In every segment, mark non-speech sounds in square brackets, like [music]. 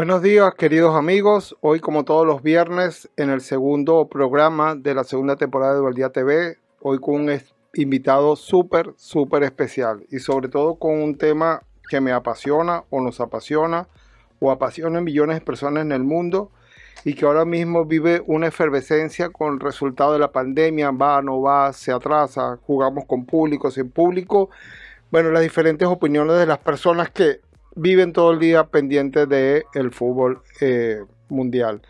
Buenos días queridos amigos, hoy como todos los viernes en el segundo programa de la segunda temporada de Dualdía TV, hoy con un invitado súper, súper especial y sobre todo con un tema que me apasiona o nos apasiona o apasiona a millones de personas en el mundo y que ahora mismo vive una efervescencia con el resultado de la pandemia, va, no va, se atrasa, jugamos con público, sin público, bueno, las diferentes opiniones de las personas que viven todo el día pendientes del el fútbol eh, mundial.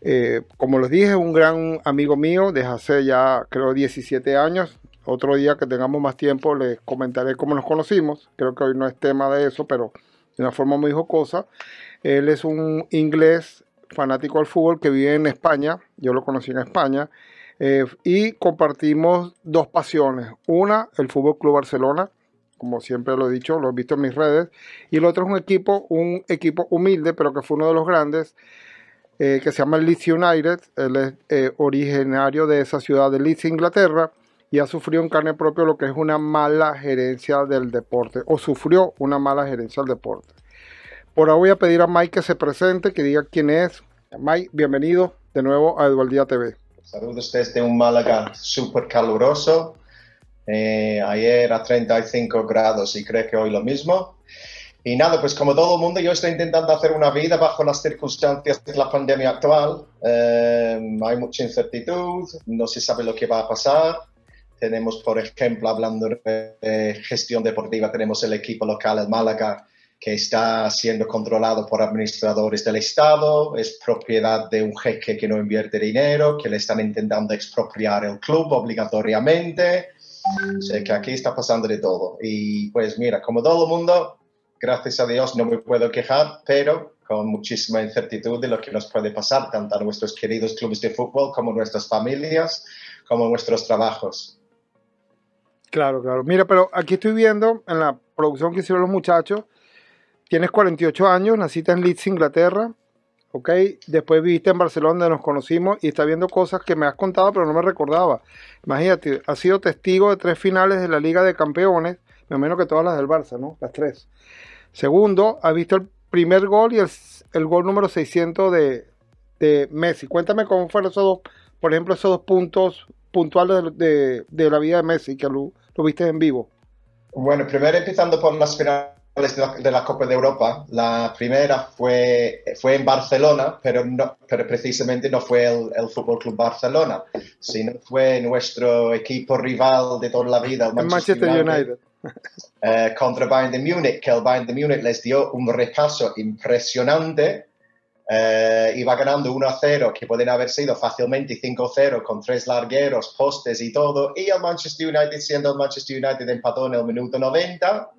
Eh, como les dije, un gran amigo mío desde hace ya creo 17 años. Otro día que tengamos más tiempo les comentaré cómo nos conocimos. Creo que hoy no es tema de eso, pero de una forma muy jocosa. Él es un inglés fanático al fútbol que vive en España. Yo lo conocí en España. Eh, y compartimos dos pasiones. Una, el Fútbol Club Barcelona, como siempre lo he dicho, lo he visto en mis redes. Y el otro es un equipo, un equipo humilde, pero que fue uno de los grandes, eh, que se llama Leeds United. Él es eh, originario de esa ciudad de Leeds, Inglaterra, y ha sufrido en carne propia lo que es una mala gerencia del deporte, o sufrió una mala gerencia del deporte. Por ahora voy a pedir a Mike que se presente, que diga quién es. Mike, bienvenido de nuevo a Eduardía TV. Saludos desde un Málaga súper caluroso eh, ayer a 35 grados y creo que hoy lo mismo. Y nada, pues como todo el mundo, yo estoy intentando hacer una vida bajo las circunstancias de la pandemia actual. Eh, hay mucha incertidumbre, no se sabe lo que va a pasar. Tenemos, por ejemplo, hablando de gestión deportiva, tenemos el equipo local, el Málaga, que está siendo controlado por administradores del Estado, es propiedad de un jeque que no invierte dinero, que le están intentando expropiar el club obligatoriamente Sé que aquí está pasando de todo. Y pues mira, como todo el mundo, gracias a Dios no me puedo quejar, pero con muchísima incertidumbre de lo que nos puede pasar, tanto a nuestros queridos clubes de fútbol como a nuestras familias, como a nuestros trabajos. Claro, claro. Mira, pero aquí estoy viendo en la producción que hicieron los muchachos, tienes 48 años, naciste en Leeds, Inglaterra, ¿ok? Después viviste en Barcelona, donde nos conocimos, y está viendo cosas que me has contado, pero no me recordaba. Imagínate, has sido testigo de tres finales de la Liga de Campeones, me menos que todas las del Barça, ¿no? Las tres. Segundo, has visto el primer gol y el, gol número 600 de, de, Messi. Cuéntame cómo fueron esos dos, por ejemplo, esos dos puntos puntuales de, la vida de Messi, que lo, lo viste en vivo. Bueno, primero empezando por las finales de la, Copa de Europa. La primera fue, fue en Barcelona, pero, no, pero precisamente no fue el, el Fútbol Club Barcelona, sino fue nuestro equipo rival de toda la vida, el Manchester, United. Eh, contra Bayern de Múnich, que el Bayern de Múnich les dio un repaso impresionante eh, iba ganando 1-0, que pueden haber sido fácilmente 5-0 con tres largueros, postes y todo. Y el Manchester United, siendo el Manchester United, empató en el minuto 90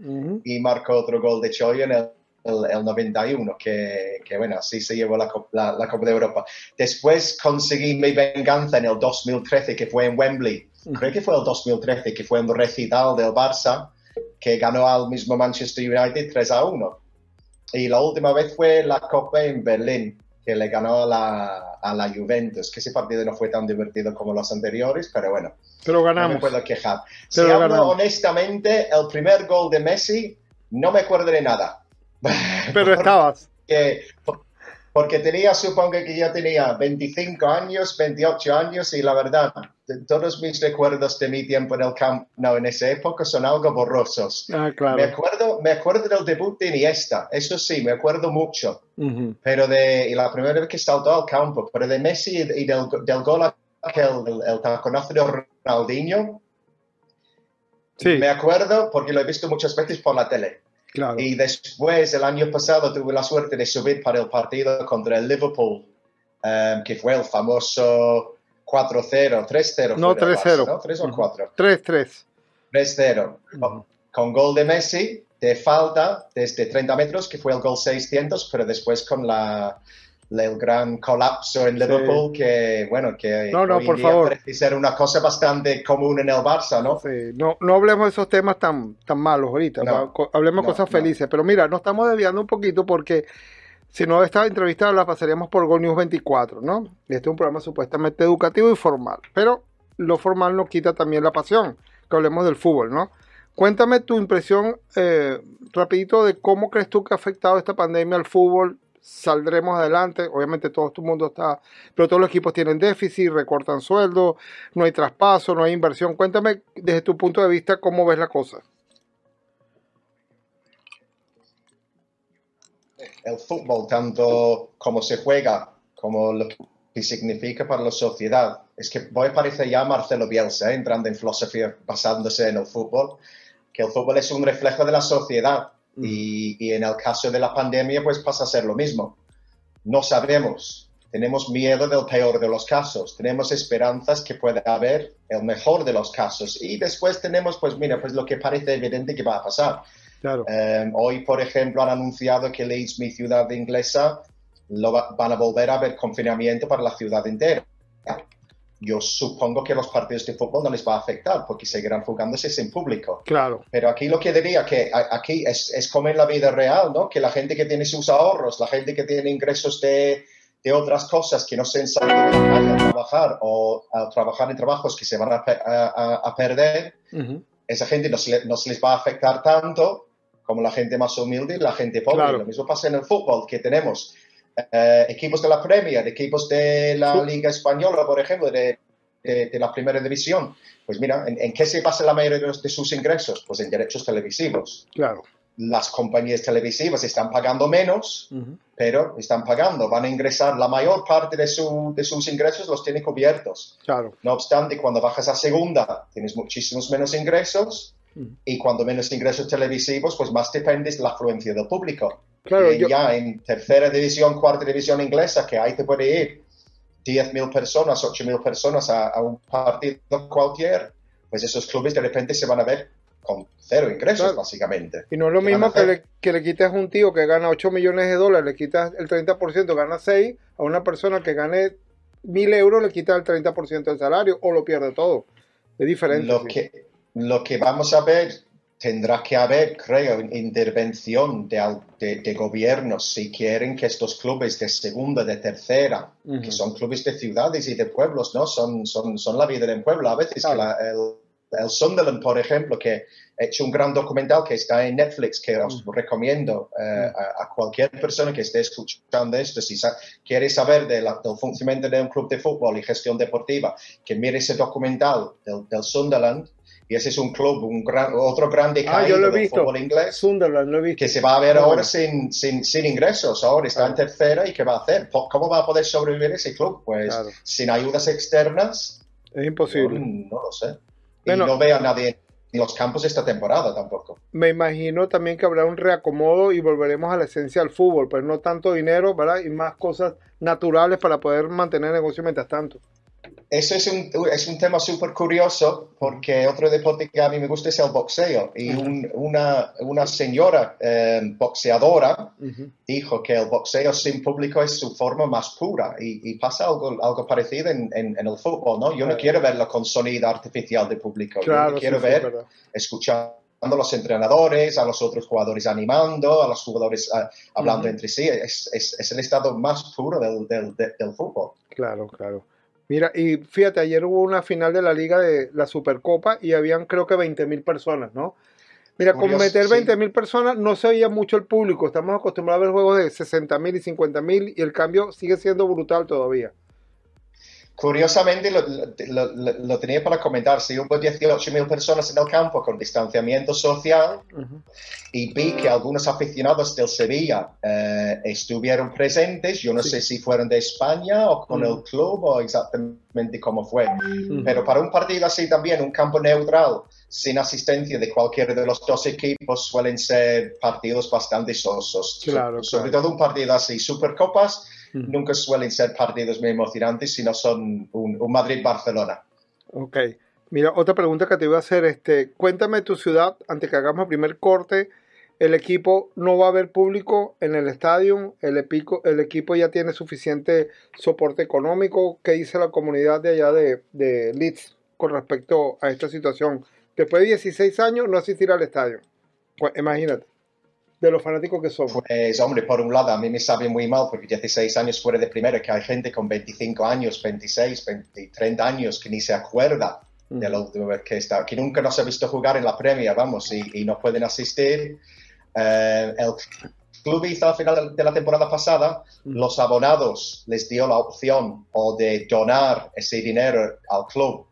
y marcó otro gol de Choyo en el, el, 91, que, que, bueno, así se llevó la, la, Copa de Europa. Después conseguí mi venganza en el 2013, que fue en Wembley. Creo que fue el 2013, que fue un recital del Barça, que ganó al mismo Manchester United 3 1. Y la última vez fue la Copa en Berlín, que le ganó a la, a la Juventus, que ese partido no fue tan divertido como los anteriores, pero bueno. Pero ganamos. No me puedo quejar. si hablo honestamente, el primer gol de Messi, no me acuerdo de nada. [laughs] Pero estabas. Que, porque tenía, supongo que ya tenía 25 años, 28 años y la verdad, todos mis recuerdos de mi tiempo en el camp no en esa época son algo borrosos. Ah, claro. Me acuerdo, me acuerdo del debut de Iniesta, eso sí, me acuerdo mucho. Pero de y la primera vez que saltó al campo, pero de Messi y del, del gol aquel, el, el taconazo de Ronaldinho, sí. me acuerdo porque lo he visto muchas veces por la tele. Y después, el año pasado, tuve la suerte de subir para el partido contra el Liverpool, um, que fue el famoso 4-0, 3-0. No, 3-0. ¿no? 3 o 4. 3-3. 3-0. Con gol de Messi, de falta desde 30 metros, que fue el gol 600, pero después con la, el gran colapso en Liverpool que, bueno, que no, no, por favor. parece ser una cosa bastante común en el Barça, ¿no? Sí, no, no hablemos de esos temas tan, tan malos ahorita, hablemos de cosas felices. Pero mira, nos estamos desviando un poquito porque si no esta entrevista la pasaríamos por Gol News 24, ¿no? Este es un programa supuestamente educativo y formal, pero lo formal nos quita también la pasión, que hablemos del fútbol, ¿no? Cuéntame tu impresión eh, rapidito de cómo crees tú que ha afectado esta pandemia al fútbol saldremos adelante. Obviamente todo el mundo está, pero todos los equipos tienen déficit, recortan sueldo, no hay traspaso, no hay inversión. Cuéntame desde tu punto de vista cómo ves la cosa. El fútbol, tanto como se juega, como lo que significa para la sociedad, es que voy a parecer ya Marcelo Bielsa, ¿eh? entrando en filosofía basándose en el fútbol, que el fútbol es un reflejo de la sociedad Mm. Y, en el caso de la pandemia, pues pasa a ser lo mismo. No sabemos, tenemos miedo del peor de los casos, tenemos esperanzas que pueda haber el mejor de los casos y después tenemos, pues mira, pues lo que parece evidente que va a pasar. Claro. Em, hoy, por ejemplo, han anunciado que Leeds, mi ciudad inglesa, lo van a volver a ver confinamiento para la ciudad entera yo supongo que los partidos de fútbol no les va a afectar porque seguirán jugándose sin público. Claro. Pero aquí lo que diría que aquí es, es como en la vida real, ¿no? Que la gente que tiene sus ahorros, la gente que tiene ingresos de, de otras cosas que no se salir la calle a trabajar o a trabajar en trabajos que se van a, a, perder, esa gente no se, no se, les va a afectar tanto como la gente más humilde y la gente pobre. Lo mismo pasa en el fútbol, que tenemos eh, equipos de la Premier, equipos de la Liga Española, por ejemplo, de, de, la Primera División. Pues mira, ¿en, qué se basa la mayoría de, sus ingresos? Pues en derechos televisivos. Claro. Las compañías televisivas están pagando menos, pero están pagando, van a ingresar, la mayor parte de, su, de sus ingresos los tiene cubiertos. Claro. No obstante, cuando bajas a segunda, tienes muchísimos menos ingresos y cuando menos ingresos televisivos, pues más dependes de la afluencia del público. Claro, y ya en tercera división, cuarta división inglesa, que ahí te puede ir 10.000 personas, 8.000 personas a, un partido cualquier, pues esos clubes de repente se van a ver con cero ingresos, básicamente. Y no es lo mismo que le, que le quites a un tío que gana 8 millones de dólares, le quitas el 30%, gana 6, a una persona que gane 1.000 euros le quitas el 30% del salario o lo pierde todo. Es diferente. Lo, que, lo que vamos a ver tendrá que haber, creo, intervención de, de, gobiernos si quieren que estos clubes de segunda, de tercera, que son clubes de ciudades y de pueblos, ¿no? Son, son, son la vida del pueblo. A veces el, el, Sunderland, por ejemplo, que ha hecho un gran documental que está en Netflix, que os recomiendo eh, a, cualquier persona que esté escuchando esto, si quiere saber del funcionamiento de un club de fútbol y gestión deportiva, que mire ese documental del, del Sunderland y ese es un club, un gran, otro grande ah, caído del fútbol inglés. Sunderland, lo he visto. Que se va a ver ahora sin, sin, sin, ingresos. Ahora está en tercera y ¿qué va a hacer? ¿Cómo va a poder sobrevivir ese club? Pues sin ayudas externas. Es imposible. No, lo sé. Y no veo a nadie en los campos esta temporada tampoco. Me imagino también que habrá un reacomodo y volveremos a la esencia del fútbol, pero no tanto dinero, ¿verdad? Y más cosas naturales para poder mantener el negocio mientras tanto. Eso es un, es un tema súper curioso porque otro deporte que a mí me gusta es el boxeo. Y una, una, señora eh, boxeadora dijo que el boxeo sin público es su forma más pura. Y, pasa algo, algo parecido en, en, el fútbol, ¿no? Yo no quiero verlo con sonido artificial de público. Yo quiero ver, escuchando a los entrenadores, a los otros jugadores animando, a los jugadores eh, hablando entre sí. Es, es, es, el estado más puro del, del, del fútbol. Claro, claro. Mira, y fíjate, ayer hubo una final de la liga de la Supercopa y habían creo que 20 mil personas, ¿no? Mira, con meter 20 mil personas no se oía mucho el público. Estamos acostumbrados a ver juegos de 60 mil y 50 mil y el cambio sigue siendo brutal todavía. Curiosamente, lo, lo, tenía para comentar, si hubo 18.000 personas en el campo con distanciamiento social y vi que algunos aficionados del Sevilla eh, estuvieron presentes, yo no sé si fueron de España o con el club o exactamente cómo fue, pero para un partido así también, un campo neutral, sin asistencia de cualquiera de los dos equipos, suelen ser partidos bastante sosos. Claro, Sobre todo un partido así, Supercopas nunca suelen ser partidos muy emocionantes, sino son un, Madrid-Barcelona. Ok. Mira, otra pregunta que te iba a hacer, este, cuéntame tu ciudad, antes que hagamos el primer corte, el equipo no va a haber público en el estadio, el, el equipo ya tiene suficiente soporte económico, ¿qué dice la comunidad de allá de, de Leeds con respecto a esta situación? Después de 16 años no asistir al estadio, pues imagínate de los fanáticos que son? Pues, hombre, por un lado, a mí me sabe muy mal porque 16 años fuera de primera, que hay gente con 25 años, 26, 20, 30 años que ni se acuerda de la última vez que está, que nunca nos ha visto jugar en la Premier, vamos, y, no pueden asistir. Eh, el club hizo al final de la temporada pasada, los abonados les dio la opción o de donar ese dinero al club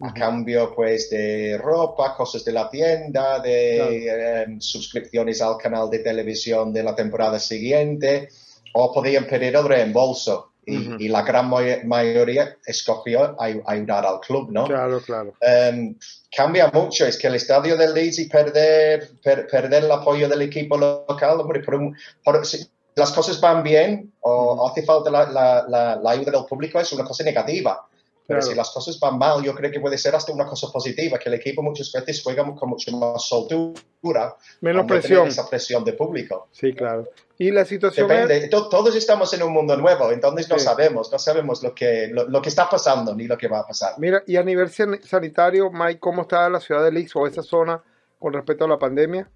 a cambio pues de ropa, cosas de la tienda, de em, suscripciones al canal de televisión de la temporada siguiente, o podían pedir el reembolso. Y, la gran mayoría escogió ayudar al club, ¿no? Claro, claro. Em, cambia mucho, es que el estadio del Leeds y perder, perder el apoyo del equipo local, hombre, por si las cosas van bien o hace falta la, la, la ayuda del público, es una cosa negativa. Pero si las cosas van mal, yo creo que puede ser hasta una cosa positiva, que el equipo muchas veces juega con mucho más soltura. Menos presión. Esa presión de público. Sí, claro. Y la situación Depende. Todos estamos en un mundo nuevo, entonces no sabemos, no sabemos lo que, lo, que está pasando ni lo que va a pasar. Mira, y a nivel sanitario, Mike, ¿cómo está la ciudad de Leeds o esa zona con respecto a la pandemia?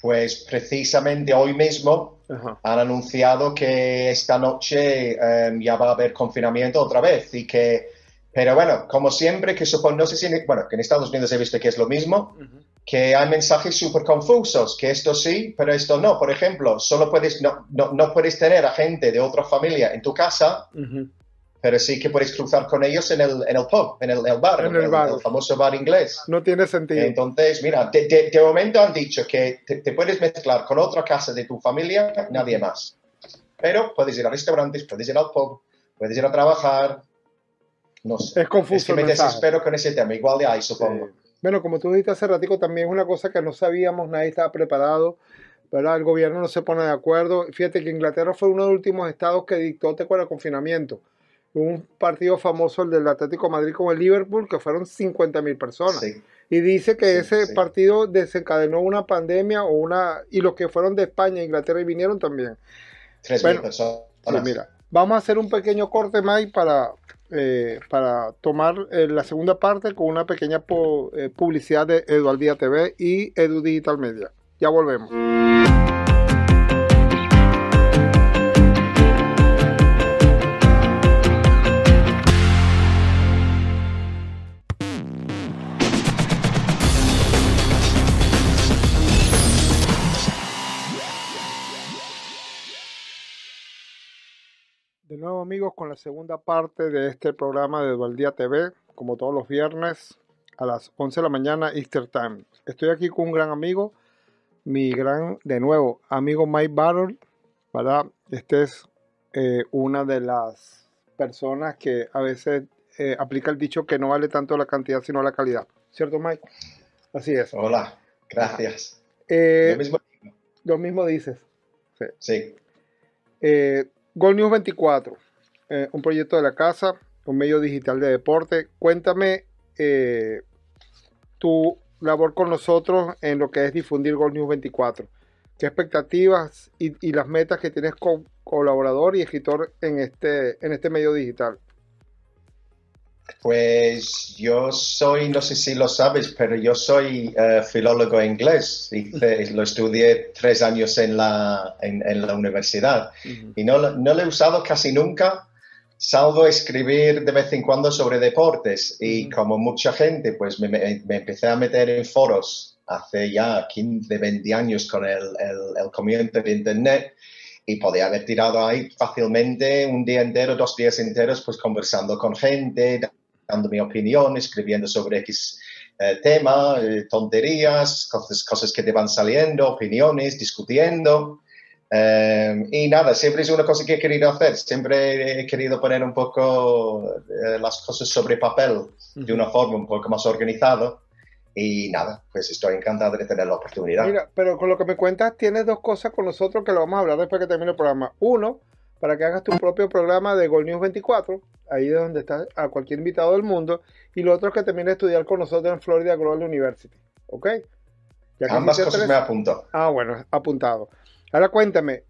Pues precisamente hoy mismo han anunciado que esta noche em, ya va a haber confinamiento otra vez y que, pero bueno, como siempre, que supongo, no sé si, bueno, que en Estados Unidos he visto que es lo mismo, que hay mensajes súper confusos, que esto sí, pero esto no. Por ejemplo, solo puedes, no, no, puedes tener a gente de otra familia en tu casa pero sí que puedes cruzar con ellos en el, en el pub, en el, bar, en el, famoso bar inglés. No tiene sentido. Entonces, mira, de, de, momento han dicho que te, puedes mezclar con otra casa de tu familia, nadie más. Pero puedes ir a restaurantes, puedes ir al pub, puedes ir a trabajar. No sé. Es confuso. Es que me desespero con ese tema, igual de ahí, supongo. Bueno, como tú dijiste hace ratico, también es una cosa que no sabíamos, nadie estaba preparado. ¿verdad? El gobierno no se pone de acuerdo. Fíjate que Inglaterra fue uno de los últimos estados que dictó, te acuerdas, el confinamiento un partido famoso, el del Atlético Madrid con el Liverpool, que fueron 50 mil personas. Y dice que ese partido desencadenó una pandemia o una y los que fueron de España e Inglaterra y vinieron también. Tres mil personas. mira, vamos a hacer un pequeño corte, Mike, para, eh, para tomar eh, la segunda parte con una pequeña eh, publicidad de Eduardía TV y Edu Digital Media. Ya volvemos. Amigos con la segunda parte de este programa de Dualdía TV, como todos los viernes a las 11 de la mañana Easter Time. Estoy aquí con un gran amigo, mi gran, de nuevo, amigo Mike Battle, ¿verdad? Este es eh, una de las personas que a veces eh, aplica el dicho que no vale tanto la cantidad sino la calidad. ¿Cierto Mike? Así es. Hola, gracias. Eh, lo, mismo. lo mismo dices. Sí. sí. Gol News 24, eh, un proyecto de la casa, un medio digital de deporte. Cuéntame eh, tu labor con nosotros en lo que es difundir Gol News 24. ¿Qué expectativas y, las metas que tienes como colaborador y escritor en este, en este medio digital? Pues yo soy, no sé si lo sabes, pero yo soy uh, filólogo inglés. lo estudié tres años en la, en, la universidad y no, no, lo he usado casi nunca, salvo escribir de vez en cuando sobre deportes. Y como mucha gente, pues me, me, empecé a meter en foros hace ya 15, 20 años con el, el, el comienzo de Internet y podía haber tirado ahí fácilmente un día entero, dos días enteros, pues conversando con gente, dando mi opinión, escribiendo sobre X eh, tema, eh, tonterías, cosas, cosas que te van saliendo, opiniones, discutiendo. Eh, y nada, siempre es una cosa que he querido hacer, siempre he querido poner un poco las cosas sobre papel de una forma un poco más organizada. Y nada, pues estoy encantado de tener la oportunidad. Mira, pero con lo que me cuentas, tienes dos cosas con nosotros que lo vamos a hablar después que termine el programa. Uno, para que hagas tu propio programa de Gold News 24, ahí es donde está a cualquier invitado del mundo, y lo otro es que termine de estudiar con nosotros en Florida Global University, ¿ok? Ambas cosas me apunto. Ah, bueno, apuntado. Ahora cuéntame,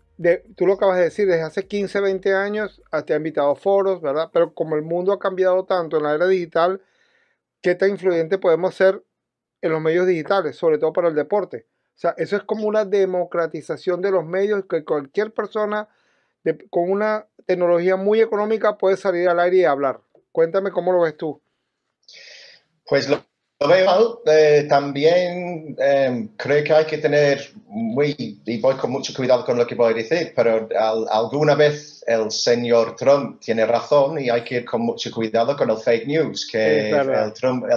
tú lo acabas de decir, desde hace 15, 20 años te ha invitado a foros, ¿verdad? Pero como el mundo ha cambiado tanto en la era digital, ¿qué tan influyente podemos ser en los medios digitales, sobre todo para el deporte? O sea, eso es como una democratización de los medios que cualquier persona con una tecnología muy económica puedes salir al aire y hablar. Cuéntame cómo lo ves tú. Pues lo, veo eh, también eh, creo que hay que tener muy, y voy con mucho cuidado con lo que voy a decir, pero alguna vez el señor Trump tiene razón y hay que ir con mucho cuidado con el fake news, que el, el,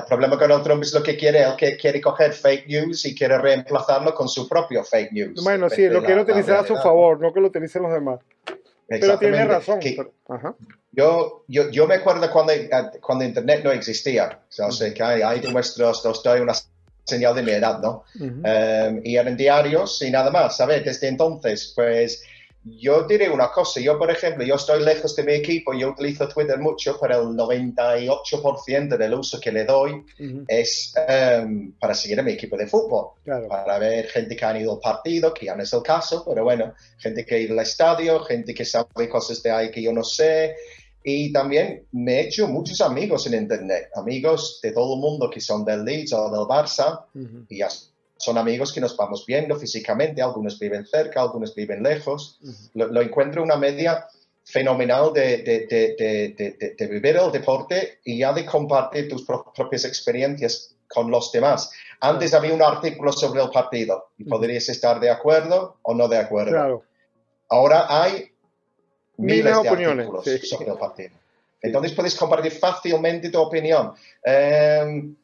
problema con el Trump es lo que quiere, él que quiere coger fake news y quiere reemplazarlo con su propio fake news. Bueno, sí, lo quiere utilizar a su favor, no que lo utilicen los demás. Pero tiene razón. Yo, yo, yo, me acuerdo cuando, cuando Internet no existía. O sea, que hay nuestros, os doy una señal de mi edad, ¿no? Em, y eran diarios y nada más, ¿sabes? Desde entonces, pues yo diré una cosa, yo por ejemplo, yo estoy lejos de mi equipo, yo utilizo Twitter mucho, pero el 98% del uso que le doy es um, para seguir a mi equipo de fútbol, para ver gente que ha ido al partido, que ya no es el caso, pero bueno, gente que ha ido al estadio, gente que sabe cosas de ahí que yo no sé. Y también me he hecho muchos amigos en Internet, amigos de todo el mundo que son del Leeds o del Barça, y ya son amigos que nos vamos viendo físicamente, algunos viven cerca, algunos viven lejos. lo, encuentro una media fenomenal de, de, vivir el deporte y ya de compartir tus propias experiencias con los demás. Antes había un artículo sobre el partido y podrías estar de acuerdo o no de acuerdo. Ahora hay miles de opiniones sobre el partido. Entonces puedes compartir fácilmente tu opinión. Em,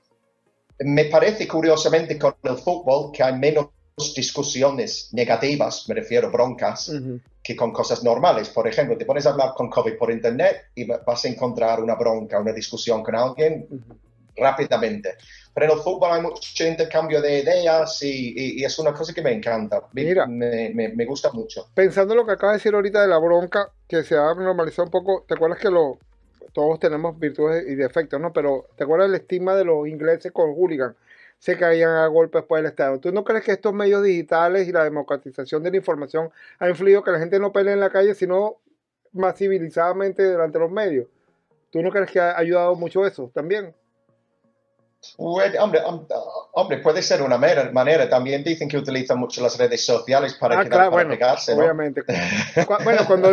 me parece curiosamente con el fútbol que hay menos discusiones negativas, me refiero broncas, que con cosas normales. Por ejemplo, te pones a hablar con COVID por internet y vas a encontrar una bronca, una discusión con alguien rápidamente. Pero en el fútbol hay mucho intercambio de ideas y, es una cosa que me encanta. Mira, me, me, gusta mucho. Pensando en lo que acaba de decir ahorita de la bronca, que se ha normalizado un poco, ¿te acuerdas que lo, todos tenemos virtudes y defectos, ¿no? Pero ¿te acuerdas del estigma de los ingleses con hooligan? Se caían a golpes por el Estado. ¿Tú no crees que estos medios digitales y la democratización de la información ha influido que la gente no pelee en la calle, sino más civilizadamente delante de los medios? ¿Tú no crees que ha ayudado mucho eso también? Hombre, hombre, puede ser una manera. También dicen que utilizan mucho las redes sociales para, ah, pegarse. Obviamente. [laughs] bueno, cuando.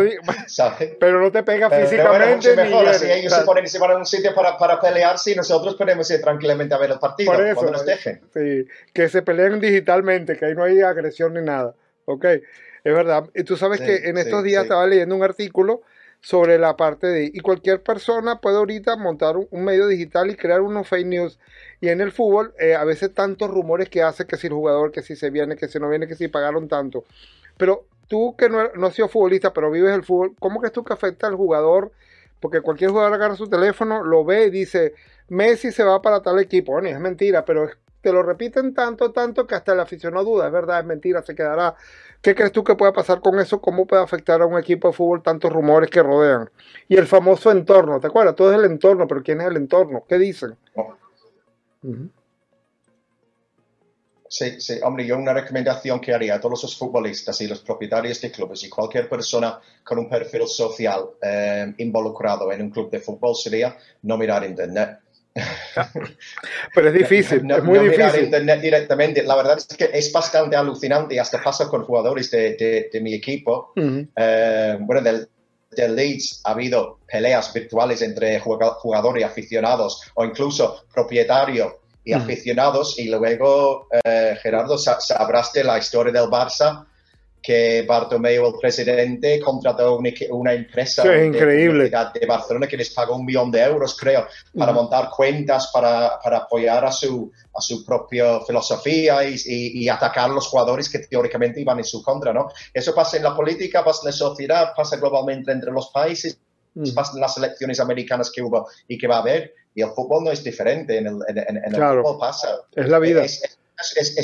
pero no te pega físicamente. Pero mejor, si ellos se ponen y se van a un sitio para, para pelearse y nosotros podemos ir tranquilamente a ver el partido cuando nos dejen. Sí, que se peleen digitalmente, que ahí no hay agresión ni nada. Ok, es verdad. Y tú sabes que en estos días estaba leyendo un artículo sobre la parte de... Y cualquier persona puede ahorita montar un, medio digital y crear unos fake news. Y en el fútbol, eh, a veces tantos rumores que hace que si el jugador, que si se viene, que si no viene, que si pagaron tanto. Pero tú que no, no has sido futbolista, pero vives el fútbol, ¿cómo crees tú que afecta al jugador? Porque cualquier jugador agarra su teléfono, lo ve y dice, Messi se va para tal equipo. Bueno, es mentira, pero es te lo repiten tanto, tanto que hasta el aficionado duda, es verdad, es mentira, se quedará. ¿Qué crees tú que puede pasar con eso? ¿Cómo puede afectar a un equipo de fútbol tantos rumores que rodean? Y el famoso entorno, ¿te acuerdas? Todo es el entorno, pero ¿quién es el entorno? ¿Qué dicen? Sí, sí, hombre, yo una recomendación que haría a todos los futbolistas y los propietarios de clubes y cualquier persona con un perfil social eh, involucrado en un club de fútbol sería no mirar internet [laughs] Pero es difícil, es muy difícil. internet directamente. La verdad es que es bastante alucinante y hasta pasa con jugadores de, de, mi equipo. Eh, bueno, del, del, Leeds ha habido peleas virtuales entre jugadores y aficionados o incluso propietario y aficionados y luego, eh, Gerardo, sabrás de la historia del Barça que Bartomeu, el presidente, contrató una, empresa de, de, Barcelona que les pagó un millón de euros, creo, para montar cuentas, para, para, apoyar a su, a su propia filosofía y, y, atacar a los jugadores que teóricamente iban en su contra, ¿no? Eso pasa en la política, pasa en la sociedad, pasa globalmente entre los países, pasa en las elecciones americanas que hubo y que va a haber, y el fútbol no es diferente, en el, en, el fútbol pasa. Es la vida. es,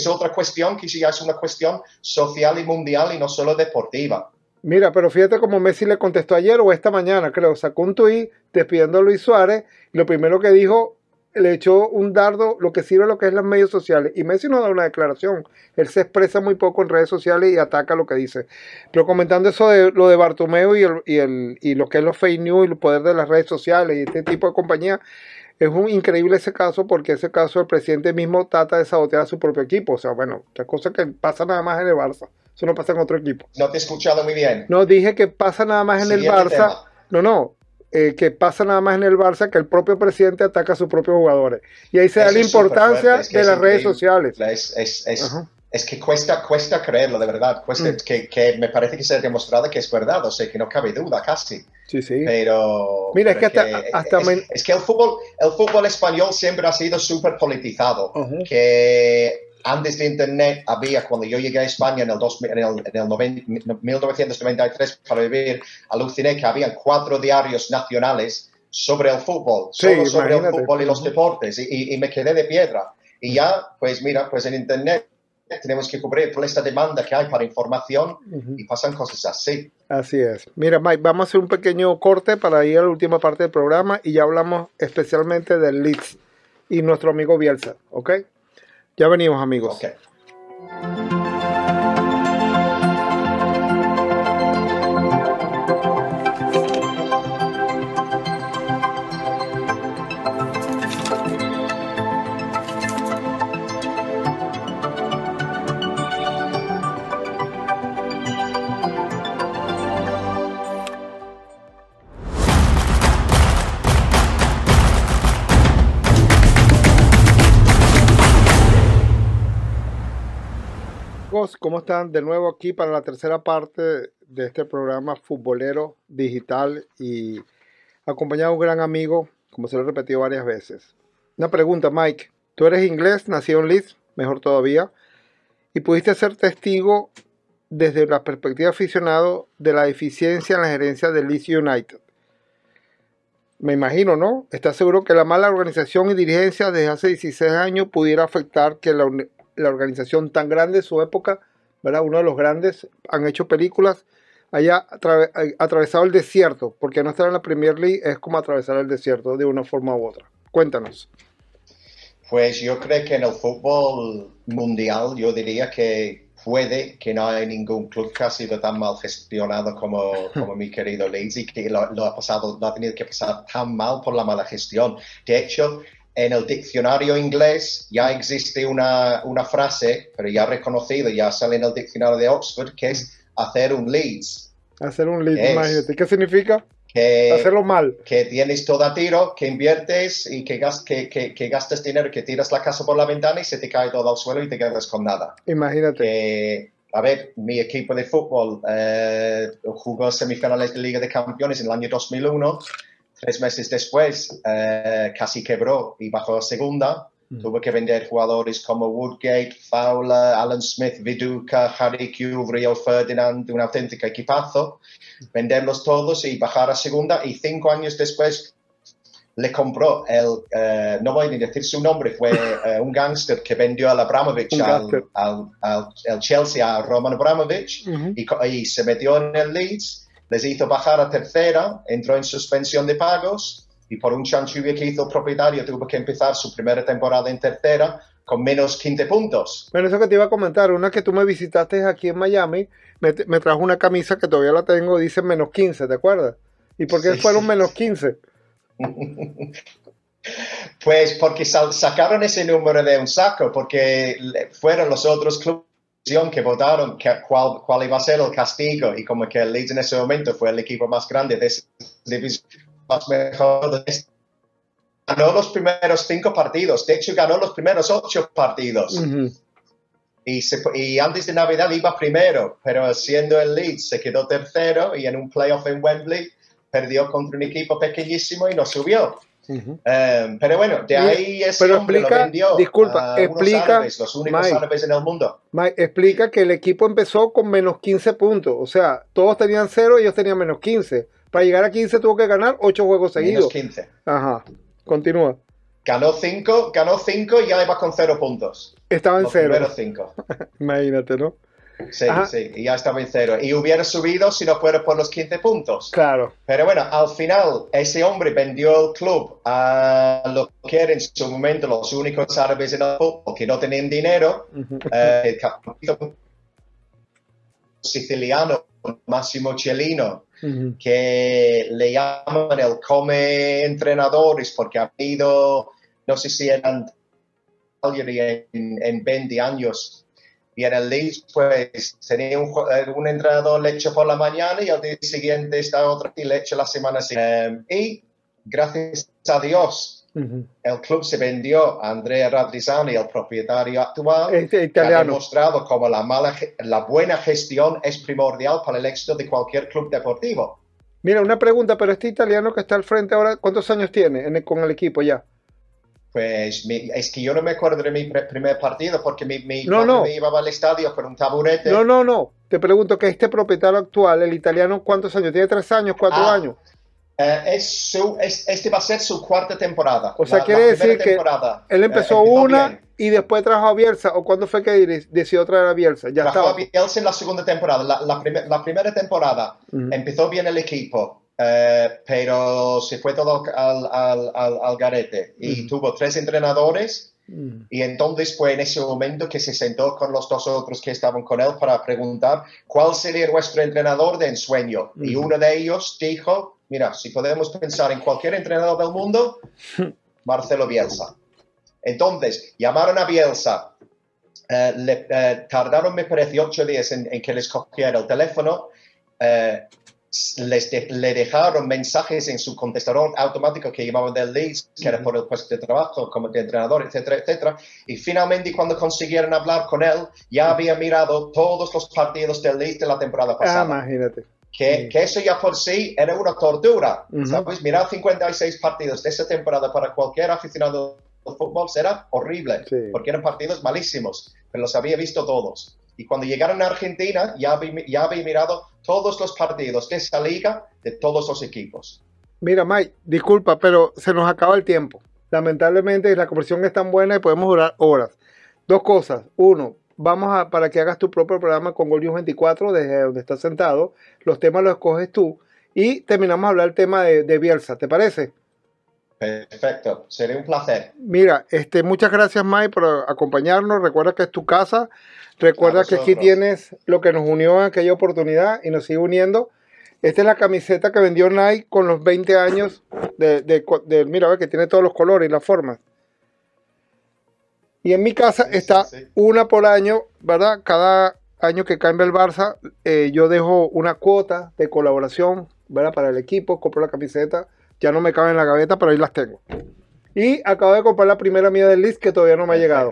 otra cuestión que ya es una cuestión social y mundial y no solo deportiva. Mira, pero fíjate cómo Messi le contestó ayer o esta mañana, creo, sacó un tuit despidiendo a Luis Suárez y lo primero que dijo, le echó un dardo lo que sirve lo que es los medios sociales. Y Messi no da una declaración, él se expresa muy poco en redes sociales y ataca lo que dice. Pero comentando eso de lo de Bartomeu y, el, y, el, y lo que es los fake news y el poder de las redes sociales y este tipo de compañía, es un increíble ese caso porque ese caso el presidente mismo trata de sabotear a su propio equipo. O sea, bueno, que cosa que pasa nada más en el Barça. Eso no pasa en otro equipo. No te he escuchado muy bien. No, dije que pasa nada más en el Barça. No, no. eh, que pasa nada más en el Barça que el propio presidente ataca a sus propios jugadores. Y ahí se da Eso la es súper importancia fuerte, es que de las redes sociales. Es, que cuesta, cuesta creerlo, de verdad. Cuesta, Mm. que, que me parece que se ha demostrado que es verdad, o sea, que no cabe duda casi. Sí, sí. Pero. Mira, es que hasta- hasta es, men- es que el fútbol, el fútbol español siempre ha sido súper politizado. Ujú. Que antes de Internet había, cuando yo llegué a España en el, 2000 en el, en el noven- 1993 para vivir, aluciné que habían cuatro diarios nacionales sobre el fútbol, Sí, solo sobre el fútbol y los deportes, y- y me quedé de piedra. Y ya, pues mira, pues en Internet tenemos que cubrir toda esta demanda que hay para información Ujú. y pasan cosas así. Así es. Mira, Mike, vamos a hacer un pequeño corte para ir a la última parte del programa y ya hablamos especialmente del Leeds y nuestro amigo Bielsa, ¿ok? Ya venimos, amigos. Ok. ¿Cómo están? De nuevo aquí para la tercera parte de este programa futbolero digital y acompañado de un gran amigo, como se lo he repetido varias veces. Una pregunta, Mike. Tú eres inglés, nacido en Leeds, mejor todavía, y pudiste ser testigo desde la perspectiva aficionado de la eficiencia en la gerencia del Leeds United. Me imagino, ¿no? ¿Estás seguro que la mala organización y dirigencia desde hace 16 años pudiera afectar que la, la organización tan grande de su época, ¿verdad? Uno de los grandes, han hecho películas, haya atrave- atravesado el desierto? Porque no estar en la Premier League es como atravesar el desierto de una forma u otra. Cuéntanos. Pues yo creo que en el fútbol mundial yo diría que puede que no hay ningún club que ha sido tan mal gestionado como, [laughs] como mi querido Leeds y que lo, lo ha pasado, lo ha tenido que pasar tan mal por la mala gestión. De hecho, en el diccionario inglés ya existe una, una frase, pero ya reconocido, ya sale en el diccionario de Oxford, que es hacer un Leeds. Hacer un lead, imagínate. ¿Qué significa? Que, Hacerlo mal. que tienes todo a tiro, que inviertes y que, gas- que, que, que gastas dinero, que tiras la casa por la ventana y se te cae todo al suelo y te quedas con nada. Imagínate. Que, a ver, mi equipo de fútbol eh, jugó semifinales de Liga de Campeones en el año 2001. Tres meses después eh, casi quebró y bajó a segunda. Mm. Tuvo que vender jugadores como Woodgate, Fowler, Alan Smith, Viduka, Harry Q, Rio Ferdinand, un auténtico equipazo. Venderlos todos y bajar a segunda. Y cinco años después le compró el, eh, no voy a ni decir su nombre, fue [laughs] eh, un gángster que vendió al Abramovich, al, al, al- el Chelsea, a Roman Abramovich, y, y se metió en el Leeds, les hizo bajar a tercera, entró en suspensión de pagos, y por un chanchullo que hizo el propietario tuvo que empezar su primera temporada en tercera con menos 15 puntos. Bueno, eso que te iba a comentar, una que tú me visitaste aquí en Miami, me, me trajo una camisa que todavía la tengo, dice menos 15, ¿te acuerdas? ¿Y por qué Sí, fueron sí. menos 15? [laughs] Pues porque sacaron ese número de un saco, porque fueron los otros clubes que votaron que- cuál, cuál iba a ser el castigo, y como que el Leeds en ese momento fue el equipo más grande de esa división, más mejor de. Ganó los primeros cinco partidos, de hecho ganó los primeros ocho partidos. Y, se- y antes de Navidad iba primero, pero siendo el Leeds se quedó tercero y en un playoff en Wembley perdió contra un equipo pequeñísimo y no subió. Ujú. Eh, pero bueno, de ahí ese pero hombre explica- lo vendió disculpa, a explica, árabes, los únicos Mike. árabes en el mundo. Mike, explica que el equipo empezó con menos 15 puntos, o sea, todos tenían cero y ellos tenían menos 15. Para llegar a 15 tuvo que ganar 8 juegos Menos seguidos. 15. Ajá, continúa. Ganó 5, ganó 5 y ya iba con 0 puntos. Estaba en Los cero, primeros 5. [laughs] imagínate, ¿no? Sí, Ajá. sí, y ya estaba en 0. Y hubiera subido si no fuera por los 15 puntos. Claro. Pero bueno, al final ese hombre vendió el club a lo que eran en su momento los únicos árabes en el fútbol que no tenían dinero. Eh, el capitán siciliano Massimo Cellino, que le llaman el come entrenadores porque ha ido, no sé si eran en, en 20 años Y en el Leeds, pues tenía un, eh, un entrenador leche por la mañana y al día siguiente está otro y leche la semana siguiente. Y gracias a Dios, Ujú. el club se vendió a Andrea Radrizzani, el propietario actual, Este que ha demostrado como la, mala, la buena gestión es primordial para el éxito de cualquier club deportivo. Mira, una pregunta, pero este italiano que está al frente ahora, ¿cuántos años tiene en el- con el equipo ya? Pues mi- es que yo no me acuerdo de mi primer partido porque mi, mi No, no. me llevaba al estadio con un taburete. No, no, no. Te pregunto que este propietario actual, el italiano, ¿cuántos años? ¿Tiene tres años, cuatro Ah, años? Eh, es su, es- este va a ser su cuarta temporada. O sea, La- quiere la decir que Él eh, empezó una bien. y después trajo a Bielsa. ¿O cuándo fue que di- decidió traer a Bielsa? Ya estaba. a Bielsa en la segunda temporada. La, la primer- la primera temporada empezó bien el equipo, eh, pero se fue todo al, al, al, al garete. Y Ujú. tuvo tres entrenadores. Mm. Y entonces fue en ese momento que se sentó con los dos otros que estaban con él para preguntar cuál sería nuestro entrenador de ensueño. Y Ujú. uno de ellos dijo, mira, si podemos pensar en cualquier entrenador del mundo, [laughs] Marcelo Bielsa. Entonces, llamaron a Bielsa. eh, le- eh, tardaron, me parece, ocho días en, en que les cogiera el teléfono. eh, les de- le dejaron mensajes en su contestador automático que llamaban del Leeds, que era por el puesto de trabajo, como de entrenador, etcétera, etcétera. Y finalmente, cuando consiguieron hablar con él, ya había mirado todos los partidos del Leeds de la temporada Ah, pasada. imagínate. que, Sí. que eso ya por sí era una tortura. Ujú. ¿Sabes? Mirar 56 partidos de esa temporada para cualquier aficionado al fútbol será horrible, Sí. porque eran partidos malísimos, pero los había visto todos. Y cuando llegaron a Argentina, ya había, mirado todos los partidos de esa liga de todos los equipos. Mira, Mike, disculpa, pero se nos acaba el tiempo. Lamentablemente la conversión es tan buena y podemos durar horas. Dos cosas. Uno, vamos a para que hagas tu propio programa con Gol News 24 desde donde estás sentado. Los temas los escoges tú. Y terminamos a hablar del tema de, de Bielsa. ¿Te parece? Perfecto, sería un placer. Mira, este, muchas gracias, Mike, por acompañarnos. Recuerda que es tu casa. Recuerda que aquí tienes lo que nos unió en aquella oportunidad y nos sigue uniendo. Esta es la camiseta que vendió Nike con los 20 años de, de- de- mira, que tiene todos los colores y las formas. Y en mi casa Sí, sí, está sí. una por año, ¿verdad? Cada año que cambia el Barça, eh, yo dejo una cuota de colaboración, ¿verdad? Para el equipo, compro la camiseta, ya no me cabe en la gaveta, pero ahí las tengo. Y acabo de comprar la primera mía del list que todavía no me ha llegado.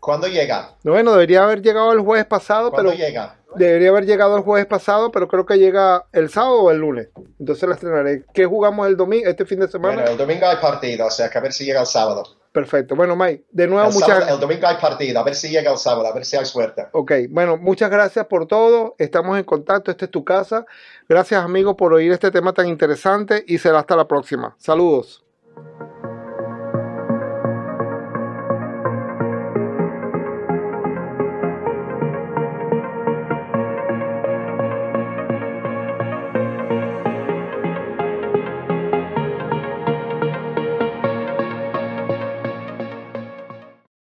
¿Cuándo llega? No, Bueno, debería haber llegado el jueves pasado, ¿Cuándo pero llega? debería haber llegado el jueves pasado, pero creo que llega el sábado o el lunes. Entonces la estrenaré. ¿Qué jugamos el domingo, este fin de semana? Bueno, el domingo hay partido, o sea que a ver si llega el sábado. Perfecto. Bueno, Mike, de nuevo El, muchas sábado- el domingo hay partido, a ver si llega el sábado, a ver si hay suerte. Ok, bueno, muchas gracias por todo. Estamos en contacto. Esta es tu casa. Gracias, amigos, por oír este tema tan interesante y será hasta la próxima. Saludos.